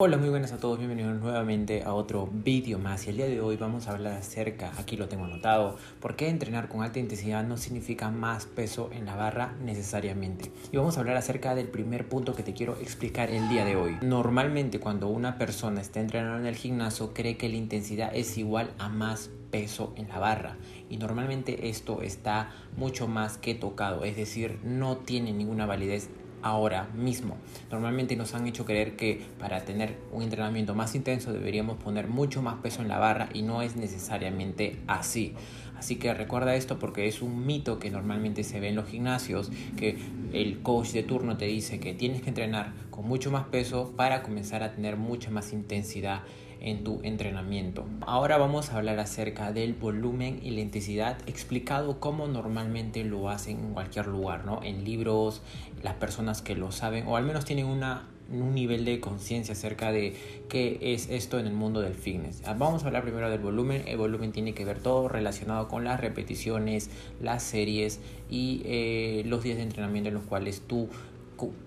Hola, muy buenas a todos, bienvenidos nuevamente a otro vídeo más y el día de hoy vamos a hablar acerca, aquí lo tengo anotado, por qué entrenar con alta intensidad no significa más peso en la barra necesariamente. Y vamos a hablar acerca del primer punto que te quiero explicar el día de hoy. Normalmente cuando una persona está entrenando en el gimnasio cree que la intensidad es igual a más peso en la barra y normalmente esto está mucho más que tocado, es decir, no tiene ninguna validez ahora mismo. Normalmente nos han hecho creer que para tener un entrenamiento más intenso deberíamos poner mucho más peso en la barra y no es necesariamente así. Así que recuerda esto porque es un mito que normalmente se ve en los gimnasios, que el coach de turno te dice que tienes que entrenar mucho más peso para comenzar a tener mucha más intensidad en tu entrenamiento. Ahora vamos a hablar acerca del volumen y la intensidad explicado como normalmente lo hacen en cualquier lugar, ¿no? En libros, las personas que lo saben o al menos tienen un nivel de conciencia acerca de qué es esto en el mundo del fitness. Ah, vamos a hablar primero del volumen. El volumen tiene que ver todo relacionado con las repeticiones, las series y eh, los días de entrenamiento en los cuales tú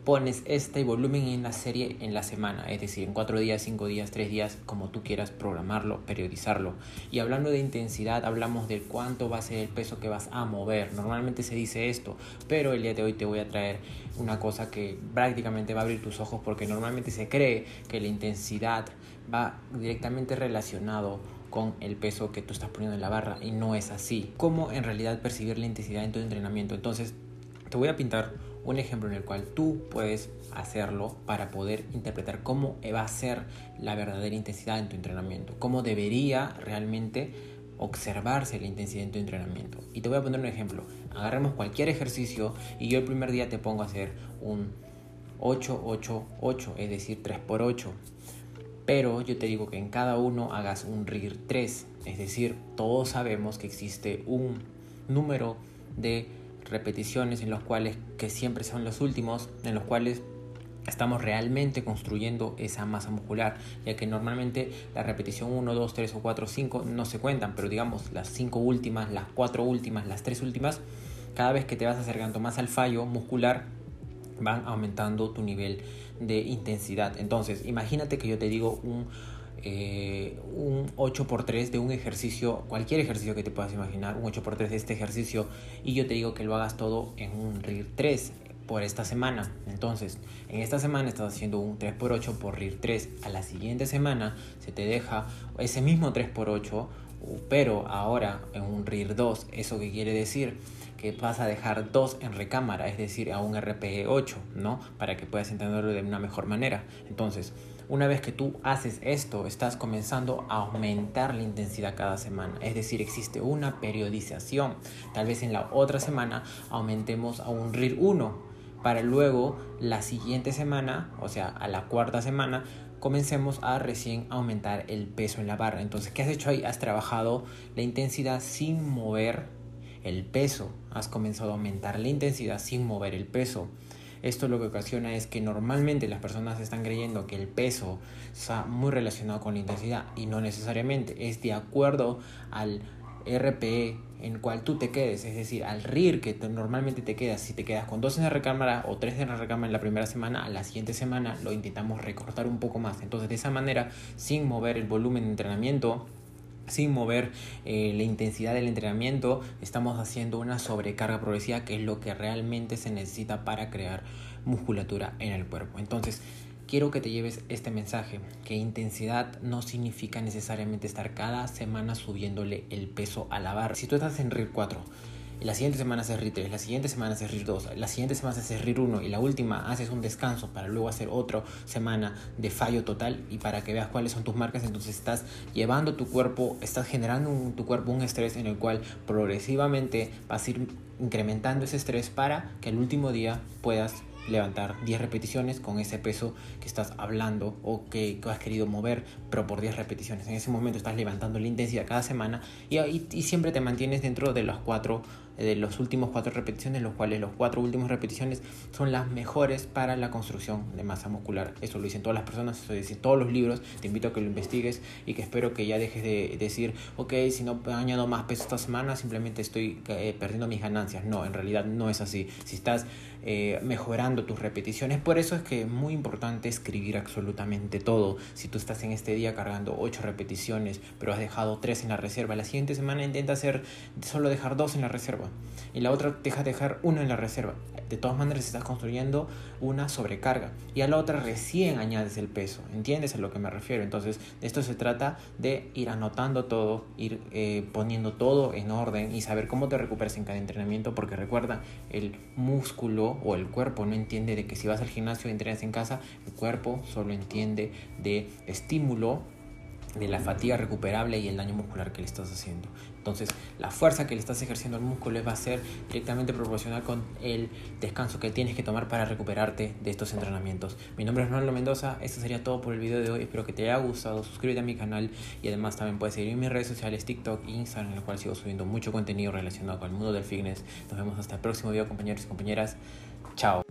pones este volumen en la serie en la semana, es decir, en cuatro días, cinco días, tres días, como tú quieras programarlo, periodizarlo. Y hablando de intensidad, hablamos de cuánto va a ser el peso que vas a mover. Normalmente se dice esto, pero el día de hoy te voy a traer una cosa que prácticamente va a abrir tus ojos porque normalmente se cree que la intensidad va directamente relacionado con el peso que tú estás poniendo en la barra y no es así. ¿Cómo en realidad percibir la intensidad en tu entrenamiento? Entonces, te voy a pintar un ejemplo en el cual tú puedes hacerlo para poder interpretar cómo va a ser la verdadera intensidad en tu entrenamiento, cómo debería realmente observarse la intensidad en tu entrenamiento. Y te voy a poner un ejemplo. Agarremos cualquier ejercicio y yo el primer día te pongo a hacer un 8-8-8, es decir, 3x8. Pero yo te digo que en cada uno hagas un RIR 3, es decir, todos sabemos que existe un número de repeticiones en los cuales, que siempre son los últimos, en los cuales estamos realmente construyendo esa masa muscular, ya que normalmente la repetición 1, 2, 3 o 4, 5 no se cuentan, pero digamos las 5 últimas, las 4 últimas, las 3 últimas, cada vez que te vas acercando más al fallo muscular, van aumentando tu nivel de intensidad. Entonces, imagínate que yo te digo un eh, un 8x3 de un ejercicio, cualquier ejercicio que te puedas imaginar, un 8x3 de este ejercicio y yo te digo que lo hagas todo en un RIR 3 por esta semana. Entonces, en esta semana estás haciendo un 3x8 por RIR 3. A la siguiente semana se te deja ese mismo 3x8, pero ahora en un RIR 2. ¿Eso qué quiere decir? que vas a dejar 2 en recámara, es decir, a un RPE 8, ¿no? Para que puedas entenderlo de una mejor manera. Entonces, una vez que tú haces esto, estás comenzando a aumentar la intensidad cada semana. Es decir, existe una periodización. Tal vez en la otra semana aumentemos a un RIR 1 para luego la siguiente semana, o sea, a la cuarta semana, comencemos a recién aumentar el peso en la barra. Entonces, ¿qué has hecho ahí? Has trabajado la intensidad sin mover el peso. Has comenzado a aumentar la intensidad sin mover el peso. Esto lo que ocasiona es que normalmente las personas están creyendo que el peso está muy relacionado con la intensidad y no necesariamente es de acuerdo al RPE en cual tú te quedes, es decir, al RIR que normalmente te quedas, si te quedas con dos en la recámara o tres en la recámara en la primera semana, a la siguiente semana lo intentamos recortar un poco más. Entonces, de esa manera, sin mover el volumen de entrenamiento, sin mover eh, la intensidad del entrenamiento, estamos haciendo una sobrecarga progresiva que es lo que realmente se necesita para crear musculatura en el cuerpo. Entonces, quiero que te lleves este mensaje, que intensidad no significa necesariamente estar cada semana subiéndole el peso a la barra. Si tú estás en RIR 4, la siguiente semana haces RIR 3, la siguiente semana haces RIR 2, la siguiente semana haces RIR 1 y la última haces un descanso para luego hacer otra semana de fallo total y para que veas cuáles son tus marcas, entonces estás llevando tu cuerpo, estás generando en tu cuerpo un estrés en el cual progresivamente vas a ir incrementando ese estrés para que el último día puedas levantar 10 repeticiones con ese peso que estás hablando o que, has querido mover, pero por 10 repeticiones. En ese momento estás levantando la intensidad cada semana y, y, siempre te mantienes dentro de los 4 de los últimos cuatro repeticiones, los cuales los cuatro últimos repeticiones son las mejores para la construcción de masa muscular. Eso lo dicen todas las personas, eso lo dicen todos los libros. Te invito a que lo investigues y que espero que ya dejes de decir, ok, si no añado más peso esta semana, simplemente estoy eh, perdiendo mis ganancias. No, en realidad no es así. Si estás eh, mejorando tus repeticiones, por eso es que es muy importante escribir absolutamente todo. Si tú estás en este día cargando 8 repeticiones, pero has dejado 3 en la reserva, la siguiente semana intenta hacer solo dejar 2 en la reserva y la otra deja dejar 1 en la reserva. De todas maneras estás construyendo una sobrecarga y a la otra recién añades el peso. ¿Entiendes a lo que me refiero? Entonces, de esto se trata de ir anotando todo, ir eh, poniendo todo en orden y saber cómo te recuperas en cada entrenamiento, porque recuerda, el músculo o el cuerpo no entiende de que si vas al gimnasio y entrenas en casa, el cuerpo solo entiende de estímulo de la fatiga recuperable y el daño muscular que le estás haciendo. Entonces, la fuerza que le estás ejerciendo al músculo va a ser directamente proporcional con el descanso que tienes que tomar para recuperarte de estos entrenamientos. Mi nombre es Ronaldo Mendoza, esto sería todo por el video de hoy. Espero que te haya gustado, suscríbete a mi canal y además también puedes seguir en mis redes sociales, TikTok e Instagram, en el cual sigo subiendo mucho contenido relacionado con el mundo del fitness. Nos vemos hasta el próximo video, compañeros y compañeras. Chao.